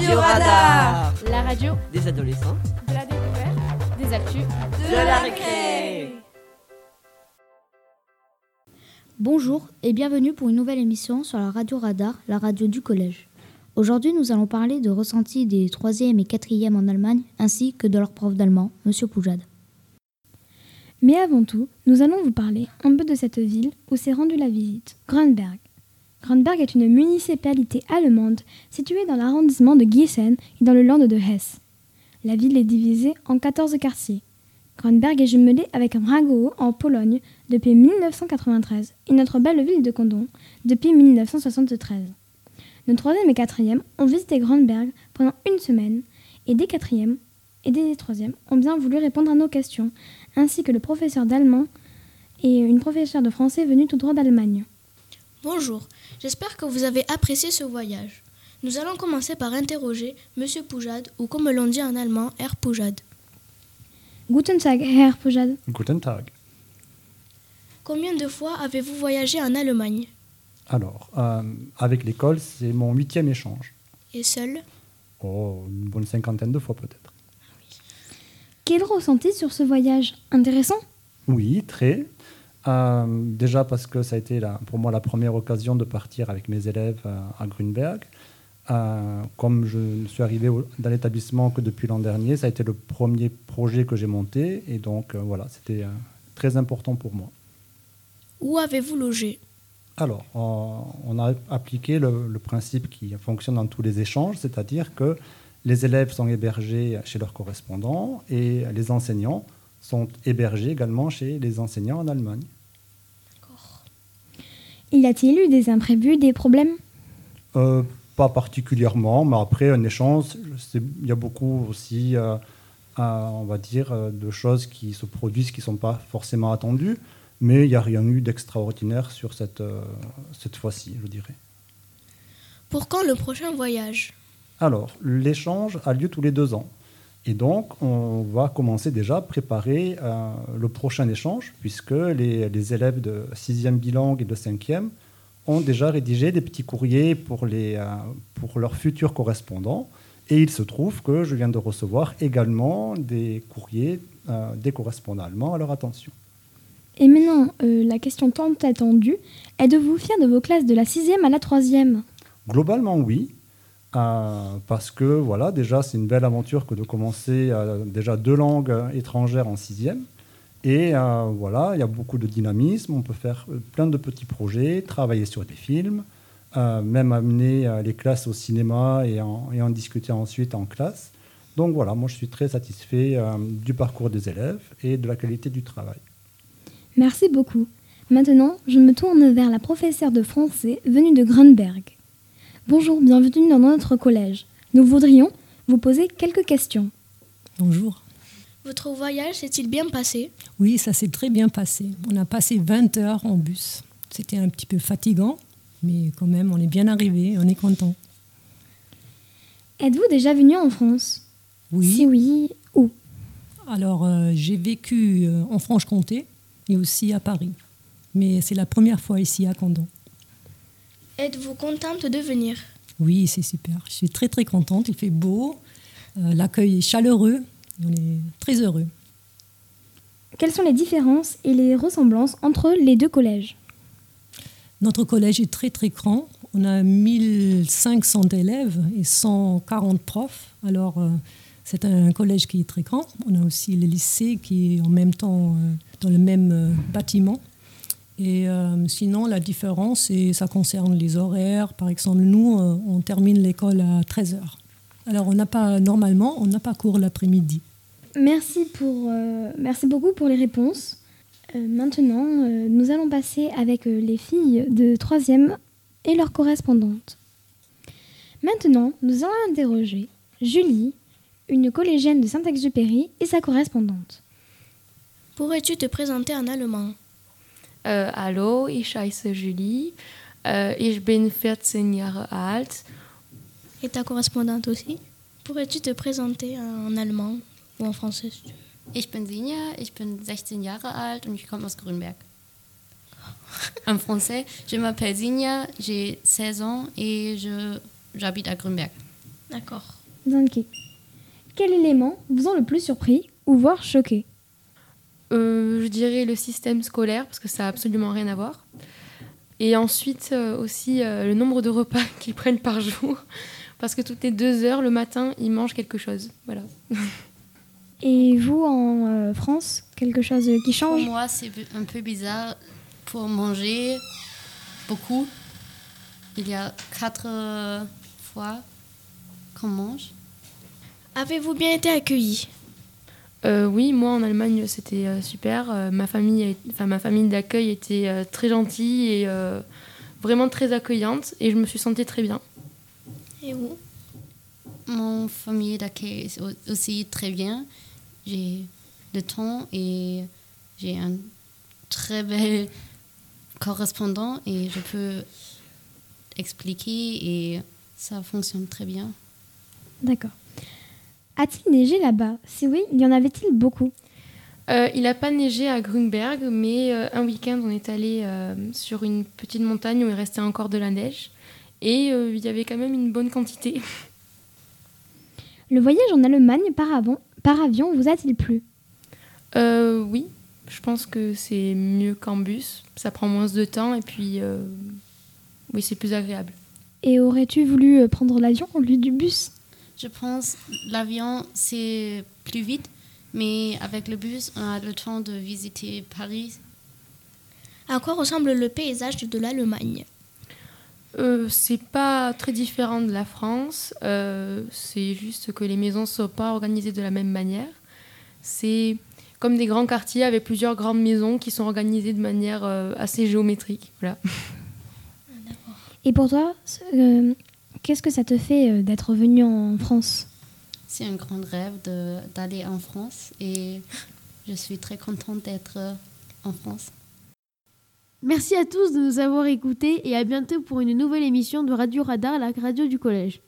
Radio Radar La radio Des adolescents de la découverte, des actus, de la récré Bonjour et bienvenue pour une nouvelle émission sur la radio Radar, la radio du collège. Aujourd'hui, nous allons parler de ressenti des 3e et 4e en Allemagne ainsi que de leur prof d'allemand, Monsieur Poujade. Mais avant tout, nous allons vous parler un peu de cette ville où s'est rendue la visite, Grunberg. Grunberg est une municipalité allemande située dans l'arrondissement de Gießen et dans le land de Hesse. La ville est divisée en 14 quartiers. Grunberg est jumelée avec Mragowo en Pologne depuis 1993 et notre belle ville de Condon depuis 1973. Nos troisième et quatrième ont visité Grunberg pendant une semaine et des quatrièmes et des troisièmes ont bien voulu répondre à nos questions, ainsi que le professeur d'allemand et une professeure de français venue tout droit d'Allemagne. Bonjour, j'espère que vous avez apprécié ce voyage. Nous allons commencer par interroger Monsieur Poujade, ou comme l'on dit en allemand, Herr Poujade. Guten Tag, Herr Poujade. Guten Tag. Combien de fois avez-vous voyagé en Allemagne? Alors, euh, avec l'école, c'est mon huitième échange. Et seul? Oh, une bonne cinquantaine de fois peut-être. Quel ressenti sur ce voyage? Intéressant? Oui, très. Euh, déjà parce que ça a été la- pour moi la première occasion de partir avec mes élèves euh, à Grunberg. Euh, comme je ne suis arrivé au- dans l'établissement que depuis l'an dernier, ça a été le premier projet que j'ai monté et donc euh, voilà, c'était très important pour moi. Où avez-vous logé? Alors, on on a appliqué le, le principe qui fonctionne dans tous les échanges, c'est-à-dire que les élèves sont hébergés chez leurs correspondants et les enseignants sont hébergés également chez les enseignants en Allemagne. Y a-t-il eu des imprévus, des problèmes? Euh, pas particulièrement, mais après un échange, il y a beaucoup aussi, euh, on va dire, euh, de choses qui se produisent qui ne sont pas forcément attendues, mais il n'y a rien eu d'extraordinaire sur cette, euh, cette fois-ci, je dirais. Pour quand le prochain voyage? Alors, l'échange a lieu tous les deux ans. Et donc, on va commencer déjà à préparer euh, le prochain échange, puisque les, les élèves de 6e bilingue et de 5e ont déjà rédigé des petits courriers pour, les, euh, pour leurs futurs correspondants. Et il se trouve que je viens de recevoir également des courriers euh, des correspondants allemands à leur attention. Et maintenant, la question tant attendue, êtes-vous fier de vos classes de la 6e à la 3e Globalement, oui. Euh, parce que voilà, déjà, c'est une belle aventure que de commencer euh, déjà deux langues euh, étrangères en sixième. Et voilà, il y a beaucoup de dynamisme. On peut faire plein de petits projets, travailler sur des films, même amener les classes au cinéma et en, et en discuter ensuite en classe. Donc voilà, moi je suis très satisfait du parcours des élèves et de la qualité du travail. Merci beaucoup. Maintenant, je me tourne vers la professeure de français venue de Grunberg. Bonjour, bienvenue dans notre collège. Nous voudrions vous poser quelques questions. Bonjour. Votre voyage s'est-il bien passé? Oui, ça s'est très bien passé. On a passé 20 heures en bus. C'était un petit peu fatigant, mais quand même, on est bien arrivé, on est content. Êtes-vous déjà venu en France? Oui. Si oui, où? Alors, euh, j'ai vécu euh, en Franche-Comté et aussi à Paris. Mais c'est la première fois ici à Condon. Êtes-vous contente de venir? Oui, c'est super. Je suis très très contente. Il fait beau, euh, l'accueil est chaleureux. On est très heureux. Quelles sont les différences et les ressemblances entre les deux collèges? Notre collège est très très grand. On a 1500 élèves et 140 profs. Alors, euh, c'est un collège qui est très grand. On a aussi le lycée qui est en même temps euh, dans le même euh, bâtiment. Et euh, sinon, la différence, ça concerne les horaires. Par exemple, nous, euh, on termine l'école à 13h. Alors, on n'a pas, normalement, on n'a pas cours l'après-midi. Merci, pour, euh, merci beaucoup pour les réponses. Euh, maintenant, euh, nous allons passer avec euh, les filles de 3e et leurs correspondantes. Maintenant, nous allons interroger Julie, une collégienne de Saint-Exupéry et sa correspondante. Pourrais-tu te présenter en allemand? Äh, hallo, ich heiße Julie. Äh, ich bin 14 Jahre alt. Et ta correspondante aussi? Pourrais-tu te présenter en allemand ou en français si tu veux? Ich bin Sinja, ich bin 16 Jahre alt und ich komme aus Grünberg. En français, je m'appelle Sinja, j'ai 16 ans et je- j'habite à Grünberg. D'accord. Danke. Quel élément vous ont le plus surpris ou voire choqué? Euh, je dirais le système scolaire, parce que ça n'a absolument rien à voir. Et ensuite euh, aussi euh, le nombre de repas qu'ils prennent par jour, parce que toutes les deux heures, le matin, ils mangent quelque chose. Voilà. Et vous, en euh, France, quelque chose qui Pour change? moi, c'est un peu bizarre pour manger beaucoup. Il y a quatre euh, fois qu'on mange. Avez-vous bien été accueilli? Euh, oui, moi en Allemagne, c'était euh, super. Euh, ma famille, enfin ma famille d'accueil était euh, très gentille et euh, vraiment très accueillante, et je me suis sentie très bien. Et vous? Mon famille d'accueil est au- aussi très bien. J'ai le temps et j'ai un très bel correspondant et je peux expliquer et ça fonctionne très bien. D'accord. A-t-il neigé là-bas? Si oui, il y en avait-il beaucoup? Euh, il n'a pas neigé à Grunberg, mais euh, un week-end, on est allé euh, sur une petite montagne où il restait encore de la neige. Et il y avait quand même une bonne quantité. Le voyage en Allemagne par, avant- par avion vous a-t-il plu? Oui, je pense que c'est mieux qu'en bus. Ça prend moins de temps et puis, oui, c'est plus agréable. Et aurais-tu voulu prendre l'avion au lieu du bus? Je pense l'avion c'est plus vite, mais avec le bus on a le temps de visiter Paris. À quoi ressemble le paysage de l'Allemagne? Euh, c'est pas très différent de la France. euh, c'est juste que les maisons ne sont pas organisées de la même manière. C'est comme des grands quartiers avec plusieurs grandes maisons qui sont organisées de manière euh, assez géométrique. Voilà. Et pour toi, euh, qu'est-ce que ça te fait euh, d'être venu en France? C'est un grand rêve d'aller en France et je suis très contente d'être euh, en France. Merci à tous de nous avoir écoutés et à bientôt pour une nouvelle émission de Radio Radar, la radio du collège.